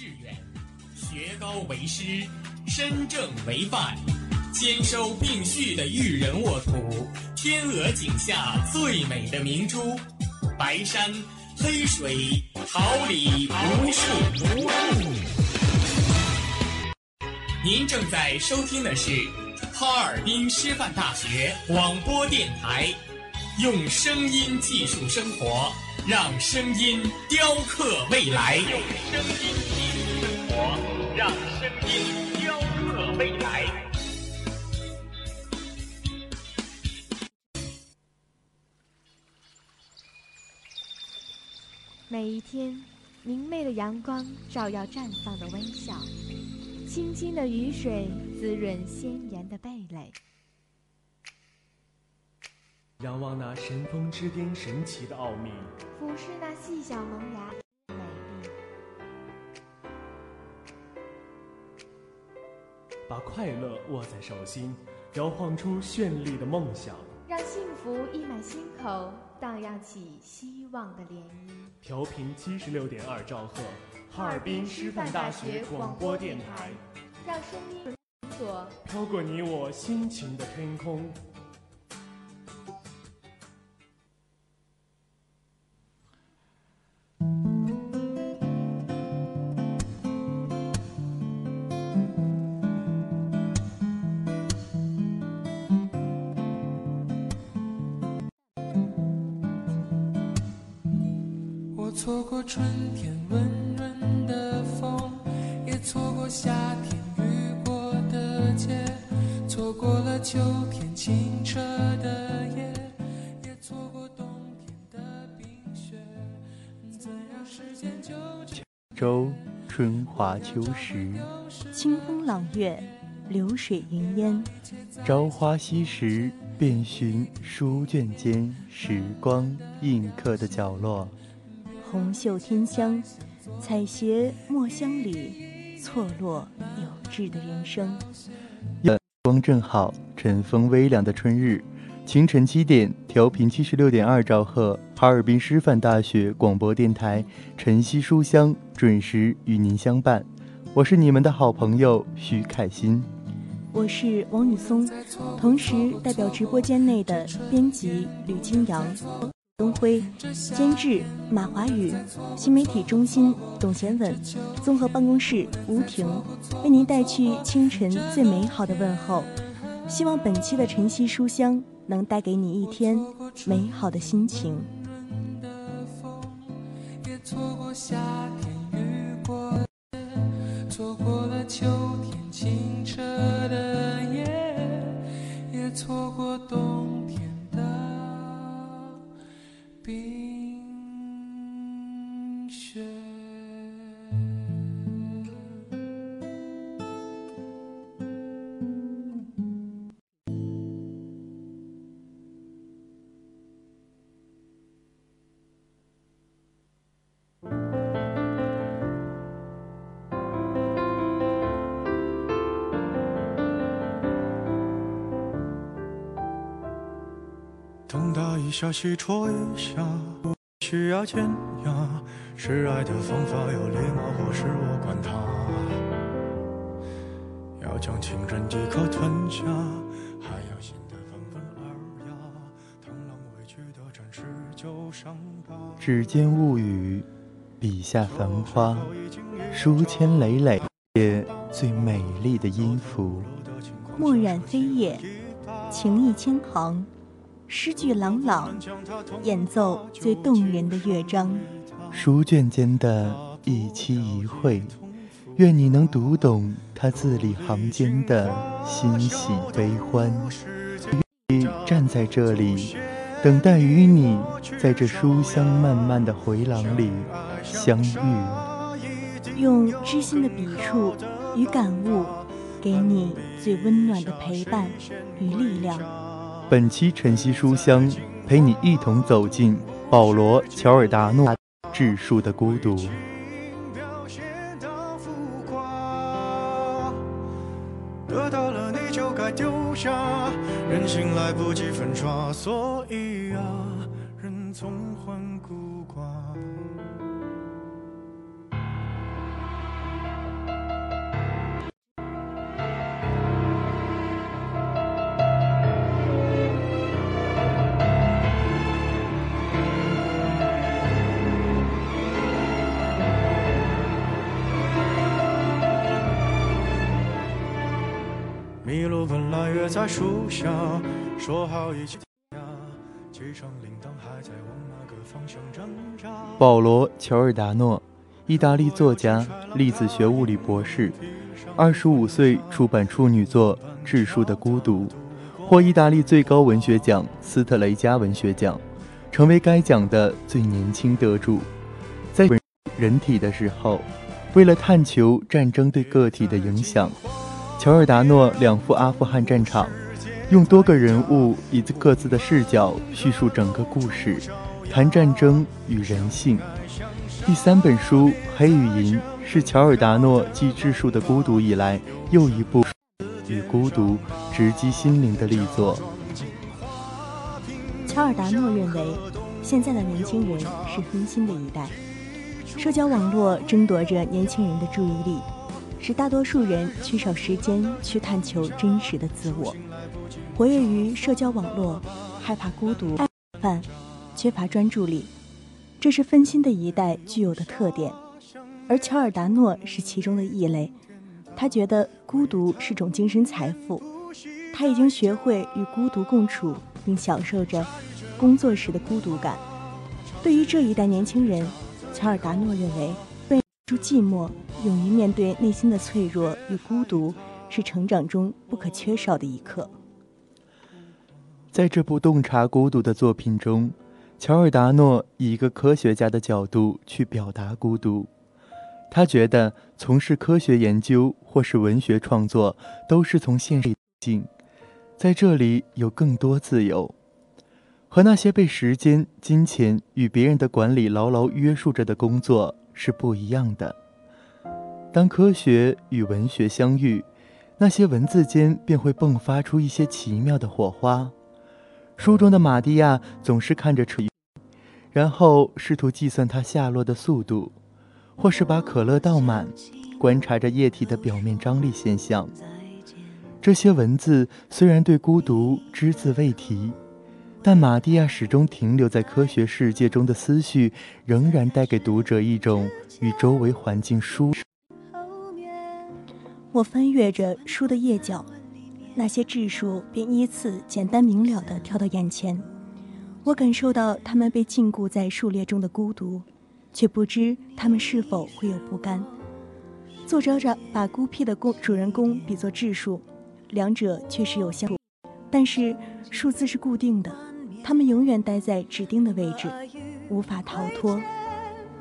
志愿，学高为师，身正为范，兼收并蓄的育人沃土，天鹅颈下最美的明珠，白山黑水，桃李无数。您正在收听的是哈尔滨师范大学广播电台，用声音技术生活，让声音雕刻未来。用声音，让声音雕刻未来。每一天，明媚的阳光照耀绽放的微笑，清清的雨水滋润鲜艳的蓓蕾。仰望那神峰之巅神奇的奥秘，俯视那细小萌芽把快乐握在手心，摇晃出绚丽的梦想，让幸福溢满心口，荡漾起希望的涟漪。调频七十六点二兆赫，哈尔滨师范大学广播电台，让声音所飘过你我心情的天空。我错过春天温润的风，也错过夏天雨过的街，错过了秋天清澈的夜，也错过冬天的冰雪。怎样时间就这周春华秋实，清风朗月，流水云烟。朝花夕拾，遍寻书卷间时光印刻的角落。红袖添香，采撷墨香里错落有致的人生。光正好，晨风微凉的春日，清晨七点，调频七十六点二兆赫，哈尔滨师范大学广播电台晨曦书香准时与您相伴。我是你们的好朋友徐凯欣，我是王雨松，同时代表直播间内的编辑吕金阳。东辉，监制马华宇，新媒体中心董贤稳，综合办公室吴婷，为您带去清晨最美好的问候。希望本期的晨曦书香能带给你一天美好的心情。错过夏天雨过，错过了秋冰东打一下，西戳一下，不需要尖牙。示爱的方法有礼貌，或是我管他。要将情人一口吞下，还要显得温文尔雅。螳螂委屈的展示旧伤疤。指尖物语，笔下繁花，书签累累，写最美丽的音符。墨染飞叶，情意千行，诗句朗朗，演奏最动人的乐章。书卷间的一期一会，愿你能读懂他字里行间的欣喜悲欢。愿站在这里，等待与你在这书香漫漫的回廊里相遇。用知心的笔触与感悟，给你最温暖的陪伴与力量。本期晨曦书香，陪你一同走进保罗·乔尔达诺智树的孤独。表现到浮夸，得到了你就该丢下，人心来不及粉刷，所以啊，人总患孤寡。麋鹿本来约在树下，说好一起机场铃铛还在往那个方向挣扎。保罗·乔尔达诺，意大利作家、粒子学物理博士，二十五岁出版处女作《质数的孤独》，获意大利最高文学奖斯特雷加文学奖，成为该奖的最年轻得主。在人体的时候，为了探求战争对个体的影响，乔尔达诺两赴阿富汗战场，用多个人物以各自的视角叙述整个故事，谈战争与人性。第三本书《黑与银》是乔尔达诺继《质数的孤独》以来又一部与孤独直击心灵的力作。乔尔达诺认为，现在的年轻人是分心的一代。社交网络争夺着年轻人的注意力，使大多数人缺少时间去探求真实的自我，活跃于社交网络，害怕孤独、爱饭，缺乏专注力，这是分心的一代具有的特点。而乔尔达诺是其中的异类，他觉得孤独是种精神财富，他已经学会与孤独共处，并享受着工作时的孤独感。对于这一代年轻人。乔尔达诺认为，住寂寞，勇于面对内心的脆弱与孤独，是成长中不可缺少的一课。在这部洞察孤独的作品中，乔尔达诺以一个科学家的角度去表达孤独。他觉得，从事科学研究或是文学创作，都是从现实境，在这里有更多自由。和那些被时间、金钱与别人的管理牢牢约束着的工作是不一样的。当科学与文学相遇，那些文字间便会迸发出一些奇妙的火花。书中的玛蒂亚总是看着车，然后试图计算它下落的速度，或是把可乐倒满，观察着液体的表面张力现象。这些文字虽然对孤独只字未提。但玛蒂亚始终停留在科学世界中的思绪，仍然带给读者一种与周围环境疏。我翻阅着书的页角，那些质数便依次简单明了地跳到眼前。我感受到他们被禁锢在数列中的孤独，却不知他们是否会有不甘。作者着把孤僻的公主人公比作质数，两者确实有相，但是数字是固定的。他们永远待在指定的位置，无法逃脱。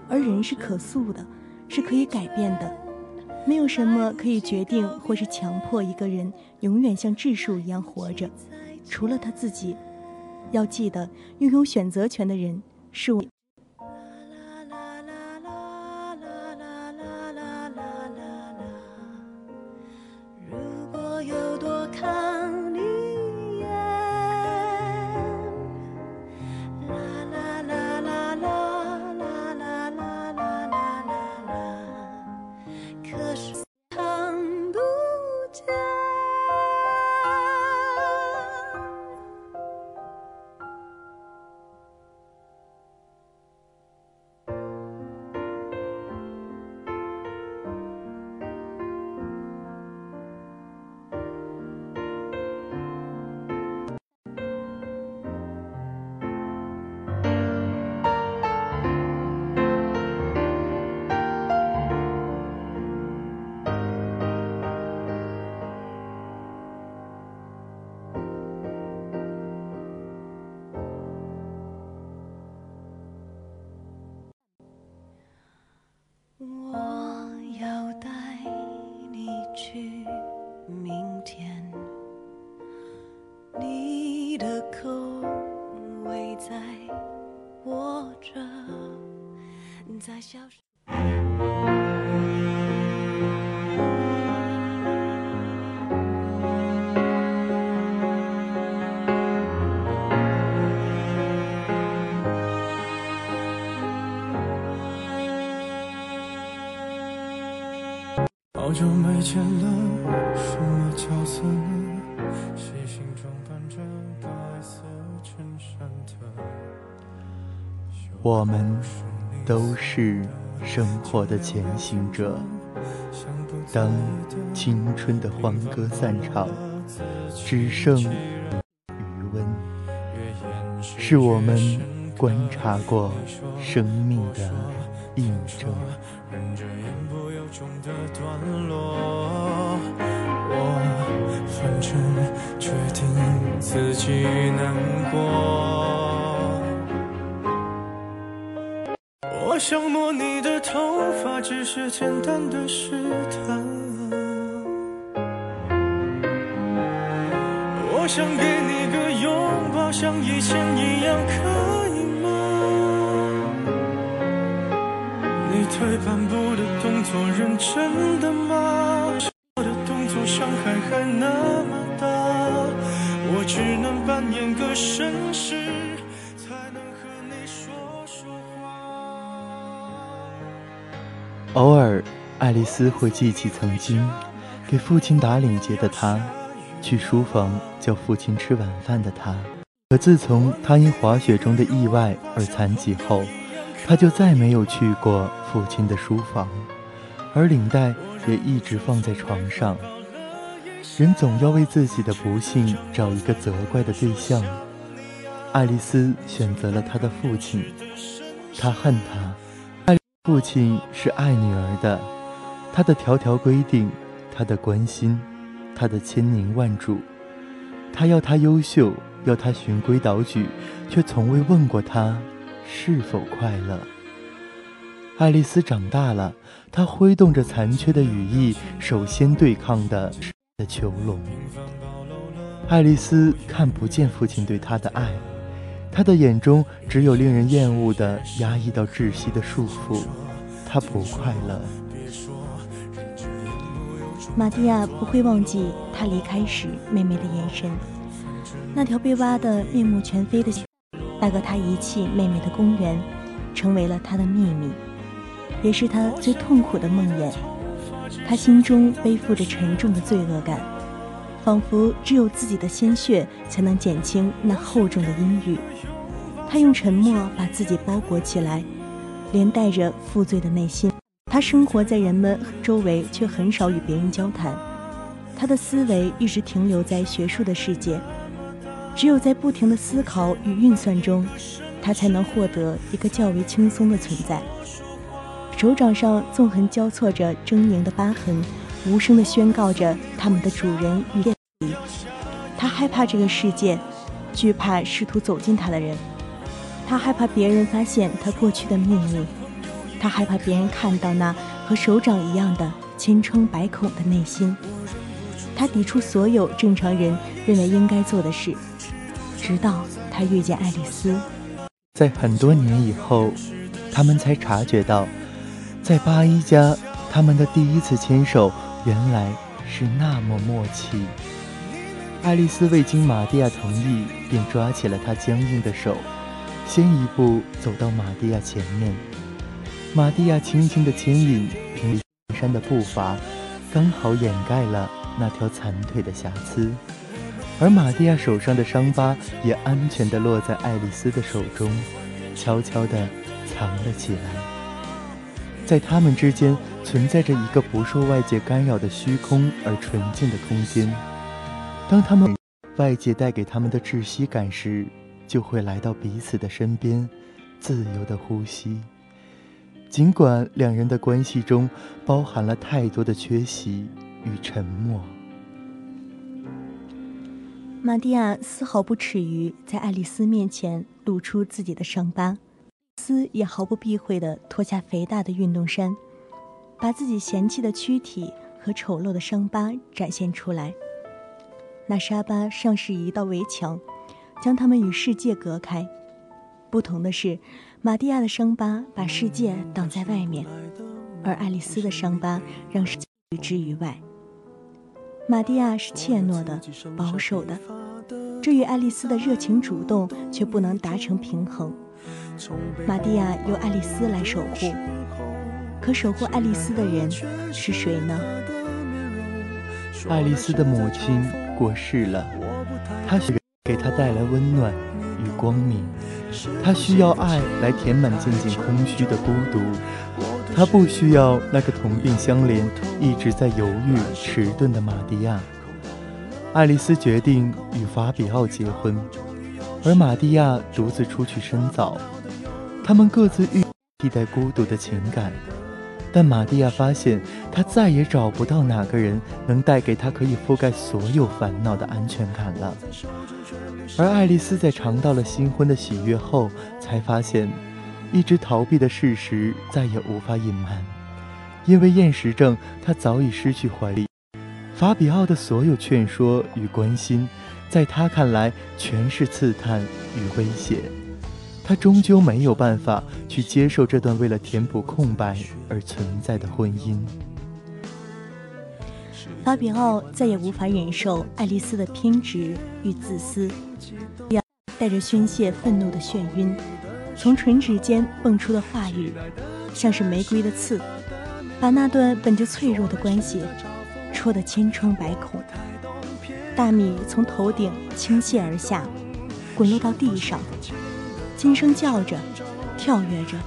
而人是可塑的，是可以改变的。没有什么可以决定或是强迫一个人永远像质数一样活着，除了他自己。要记得，拥有选择权的人是我。见了，什么角色呢？细心装扮着白色衬衫的。我们都是生活的前行者。当青春的欢歌散场，只剩余温，是我们观察过生命的印证。中的段落我反正决定自己难过。我想摸你的头发，只是简单的试探。我想给你个拥抱，像以前一样，可以退半步的动作，认真的吗？我的动作伤害还那么大，我只能扮演个绅士，才能和你说说话。偶尔，爱丽丝会记起曾经给父亲打领结的她，去书房叫父亲吃晚饭的她。可自从她因滑雪中的意外而残疾后，她就再没有去过父亲的书房，而领带也一直放在床上。人总要为自己的不幸找一个责怪的对象。爱丽丝选择了她的父亲，她恨他。父亲是爱女儿的，他的条条规定，他的关心，他的千宁万嘱，他要她优秀，要她循规蹈矩，却从未问过她是否快乐。爱丽丝长大了，她挥动着残缺的羽翼，首先对抗的是的囚笼。爱丽丝看不见父亲对她的爱。她的眼中只有令人厌恶的、压抑到窒息的束缚，她不快乐。玛蒂亚不会忘记她离开时妹妹的眼神，那条被挖得面目全非的那个他遗弃妹妹的公园，成为了他的秘密，也是他最痛苦的梦魇。他心中背负着沉重的罪恶感，仿佛只有自己的鲜血才能减轻那厚重的阴郁。他用沉默把自己包裹起来，连带着负罪的内心。他生活在人们周围，却很少与别人交谈。他的思维一直停留在学术的世界，只有在不停的思考与运算中，他才能获得一个较为轻松的存在。手掌上纵横交错着狰狞的疤痕，无声地宣告着他们的主人与。他害怕这个世界，惧怕试图走近他的人。他害怕别人发现他过去的秘密，他害怕别人看到那和手掌一样的千疮百孔的内心。他抵触所有正常人认为应该做的事，直到他遇见爱丽丝。在很多年以后，他们才察觉到，在巴伊家，他们的第一次牵手原来是那么默契。爱丽丝未经玛蒂亚同意，便抓起了他僵硬的手。先一步走到玛蒂亚前面，玛蒂亚轻轻的牵引平山的步伐，刚好掩盖了那条残腿的瑕疵，而玛蒂亚手上的伤疤也安全的落在爱丽丝的手中，悄悄的藏了起来。在他们之间存在着一个不受外界干扰的虚空而纯净的空间，当他们外界带给他们的窒息感时。就会来到彼此的身边，自由的呼吸。尽管两人的关系中包含了太多的缺席与沉默，玛蒂亚丝毫不耻于在爱丽丝面前露出自己的伤疤，丝也毫不避讳地脱下肥大的运动衫，把自己嫌弃的躯体和丑陋的伤疤展现出来。那沙疤像是一道围墙。将他们与世界隔开。不同的是，玛蒂亚的伤疤把世界挡在外面，而爱丽丝的伤疤让世界拒之于外。玛蒂亚是怯懦的、保守的，这与爱丽丝的热情主动却不能达成平衡。玛蒂亚由爱丽丝来守护，可守护爱丽丝的人是谁呢？爱丽丝的母亲过世了，她是。给她带来温暖与光明，她需要爱来填满渐渐空虚的孤独，他不需要那个同病相怜、一直在犹豫迟钝的玛蒂亚。爱丽丝决定与法比奥结婚，而玛蒂亚独自出去深造。他们各自遇替代孤独的情感，但玛蒂亚发现，她再也找不到哪个人能带给她可以覆盖所有烦恼的安全感了。而爱丽丝在尝到了新婚的喜悦后，才发现，一直逃避的事实再也无法隐瞒，因为厌食症，他早已失去怀力。法比奥的所有劝说与关心，在他看来全是刺探与威胁。他终究没有办法去接受这段为了填补空白而存在的婚姻。法比奥再也无法忍受爱丽丝的偏执与自私，带着宣泄愤怒的眩晕，从唇齿间蹦出的话语，像是玫瑰的刺，把那段本就脆弱的关系。戳得千疮百孔，大米从头顶倾泻而下，滚落到地上，尖声叫着，跳跃着，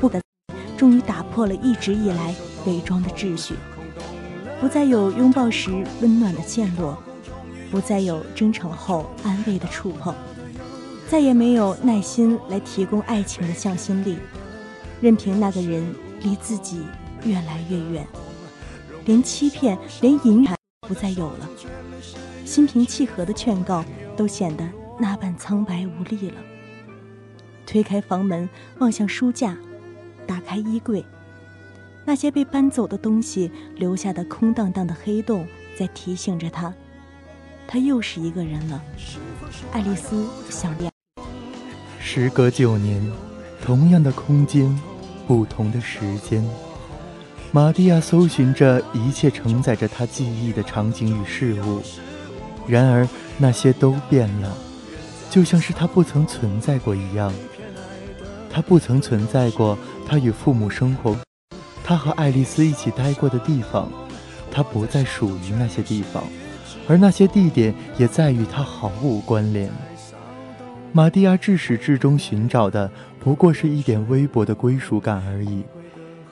不敢，终于打破了一直以来伪装的秩序，不再有拥抱时温暖的陷落，不再有争吵后安慰的触碰，再也没有耐心来提供爱情的向心力，任凭那个人离自己越来越远。连欺骗，连隐瞒不再有了，心平气和的劝告都显得那般苍白无力了。推开房门，望向书架，打开衣柜，那些被搬走的东西留下的空荡荡的黑洞，在提醒着他，他又是一个人了。爱丽丝想念。时隔九年，同样的空间，不同的时间。玛蒂亚搜寻着一切承载着她记忆的场景与事物，然而那些都变了，就像是她不曾存在过一样。她不曾存在过，她与父母生活，她和爱丽丝一起待过的地方，她不再属于那些地方，而那些地点也再与她毫无关联。玛蒂亚至始至终寻找的，不过是一点微薄的归属感而已。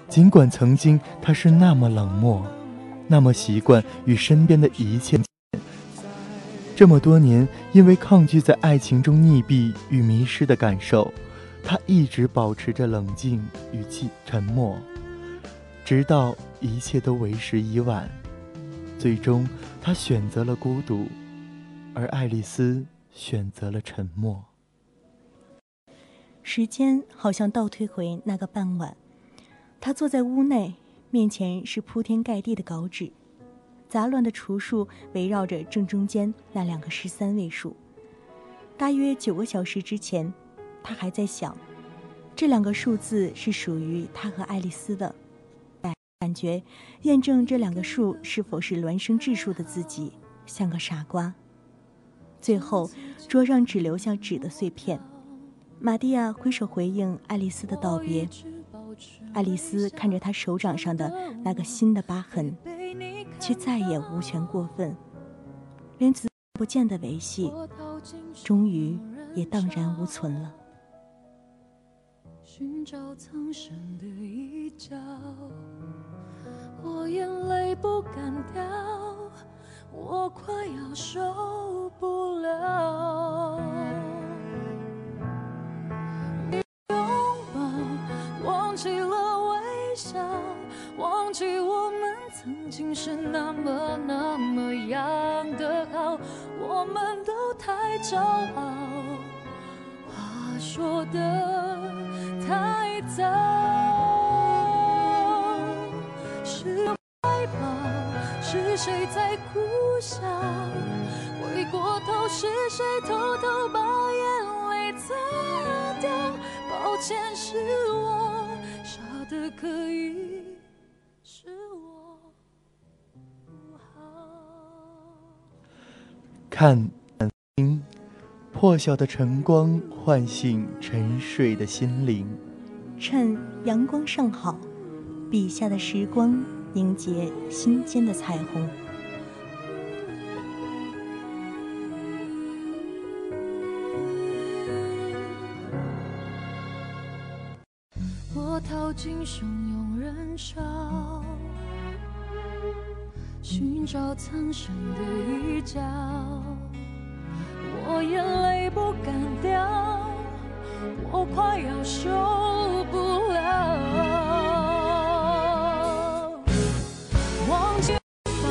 尽管曾经他是那么冷漠，那么习惯与身边的一切，这么多年，因为抗拒在爱情中溺毙与迷失的感受，他一直保持着冷静与寂沉默，直到一切都为时已晚，最终他选择了孤独，而爱丽丝选择了沉默。时间好像倒退回那个傍晚。他坐在屋内，面前是铺天盖地的稿纸，杂乱的除数围绕着正中间那两个十三位数。大约九个小时之前，他还在想，这两个数字是属于他和爱丽丝的，感觉验证这两个数是否是孪生质数的自己像个傻瓜。最后，桌上只留下纸的碎片。玛蒂亚挥手回应爱丽丝的道别。爱丽丝看着他手掌上的那个新的疤痕，却再也无权过分，连子不见的维系，终于也荡然无存了。寻找藏身的一角，我眼泪不敢掉，我快要受不了。忘记我们曾经是那么那么样的好，我们都太骄傲，话说的太早。是怀抱，是谁在苦笑？回过头，是谁偷偷把眼泪擦掉？抱歉，是我傻的可以。看，破晓的晨光唤醒沉睡的心灵。趁阳光尚好，笔下的时光凝结心间的彩虹。我逃进汹涌人潮。寻找藏身的一角，我眼泪不敢掉，我快要受不了。忘记放，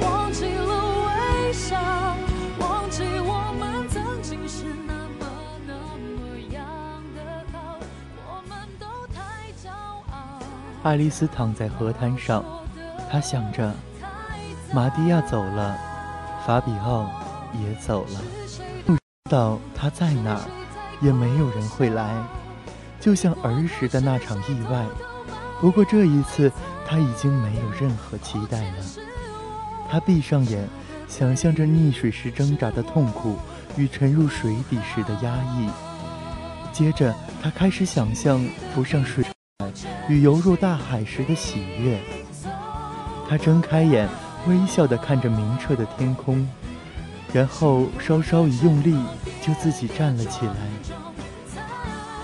忘记了微笑，忘记我们曾经是那么那么样的好，我们都太骄傲。爱丽丝躺在河滩上，她想着。马蒂亚走了，法比奥也走了，不知道他在哪儿，也没有人会来，就像儿时的那场意外。不过这一次，他已经没有任何期待了。他闭上眼，想象着溺水时挣扎的痛苦与沉入水底时的压抑。接着，他开始想象浮上水与游入大海时的喜悦。他睁开眼。微笑地看着明澈的天空，然后稍稍一用力，就自己站了起来。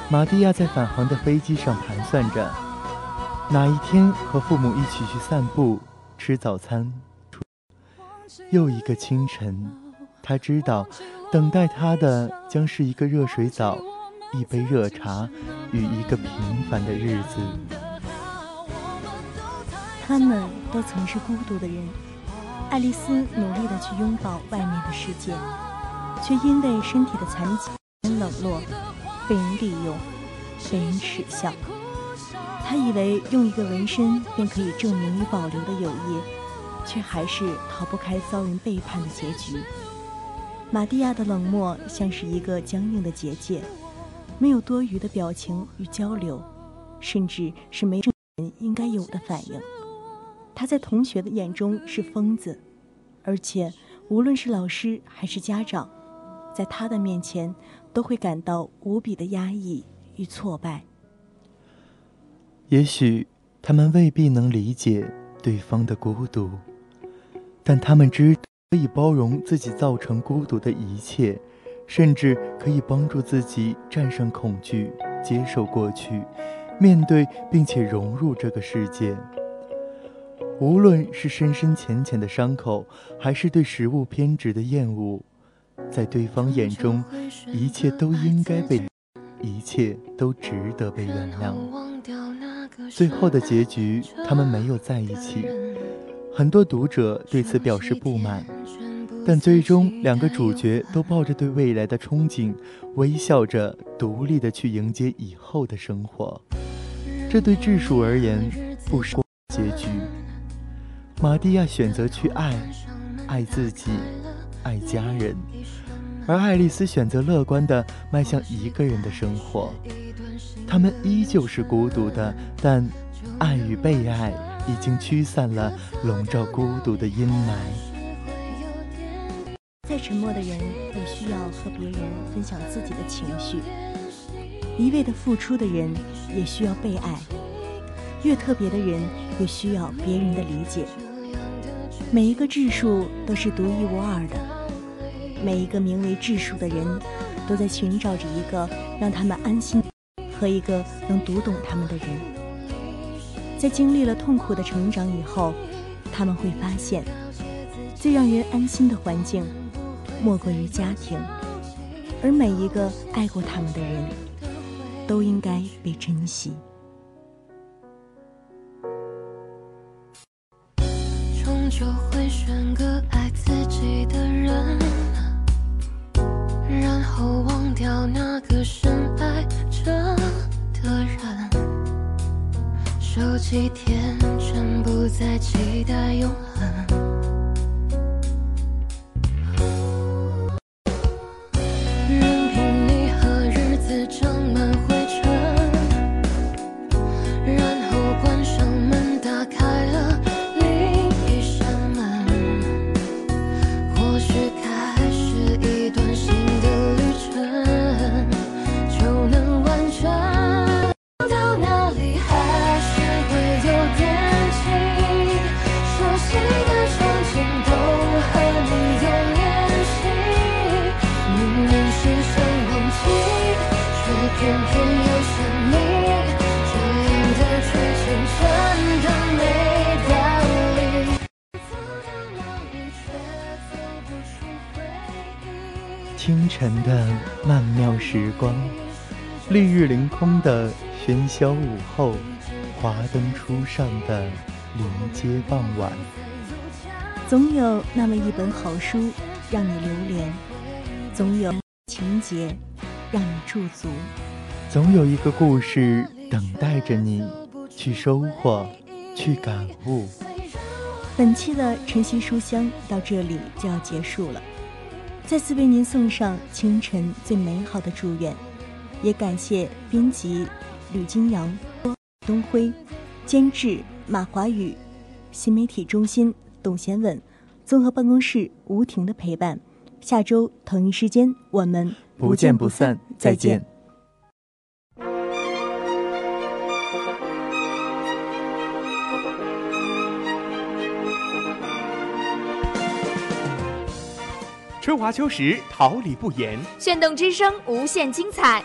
玛蒂亚在返航的飞机上盘算着，哪一天和父母一起去散步、吃早餐。又一个清晨，他知道，等待他的将是一个热水澡、一杯热茶与一个平凡的日子。他们都曾是孤独的人。爱丽丝努力地去拥抱外面的世界，却因为身体的残疾、冷落，被人利用，被人耻笑。她以为用一个纹身便可以证明与保留的友谊，却还是逃不开遭人背叛的结局。玛蒂亚的冷漠像是一个僵硬的结界，没有多余的表情与交流，甚至是没人应该有的反应。他在同学的眼中是疯子，而且无论是老师还是家长，在他的面前都会感到无比的压抑与挫败。也许他们未必能理解对方的孤独，但他们知可以包容自己造成孤独的一切，甚至可以帮助自己战胜恐惧，接受过去，面对并且融入这个世界。无论是深深浅浅的伤口，还是对食物偏执的厌恶，在对方眼中，一切都应该被，一切都值得被原谅。最后的结局，他们没有在一起。很多读者对此表示不满，但最终两个主角都抱着对未来的憧憬，微笑着独立的去迎接以后的生活。这对智树而言，不是结局。玛蒂亚选择去爱，爱自己，爱家人，而爱丽丝选择乐观的迈向一个人的生活。他们依旧是孤独的，但爱与被爱已经驱散了笼罩孤独的阴霾。再沉默的人也需要和别人分享自己的情绪，一味的付出的人也需要被爱，越特别的人也需要别人的理解。每一个质数都是独一无二的，每一个名为质数的人，都在寻找着一个让他们安心和一个能读懂他们的人。在经历了痛苦的成长以后，他们会发现，最让人安心的环境，莫过于家庭，而每一个爱过他们的人，都应该被珍惜。就会选个爱自己的人，然后忘掉那个深爱着的人。手机天真不再期待永恒。的喧嚣午后，华灯初上的临街傍晚。总有那么一本好书让你流连，总有情节让你驻足，总有一个故事等待着你去收获、去感悟。本期的晨曦书香到这里就要结束了，再次为您送上清晨最美好的祝愿，也感谢编辑吕金阳、东辉，监制马华宇，新媒体中心。董贤稳，综合办公室吴婷的陪伴，下周同一时间我们不见不散，再见。春华秋实，桃李不言，炫动之声，无限精彩。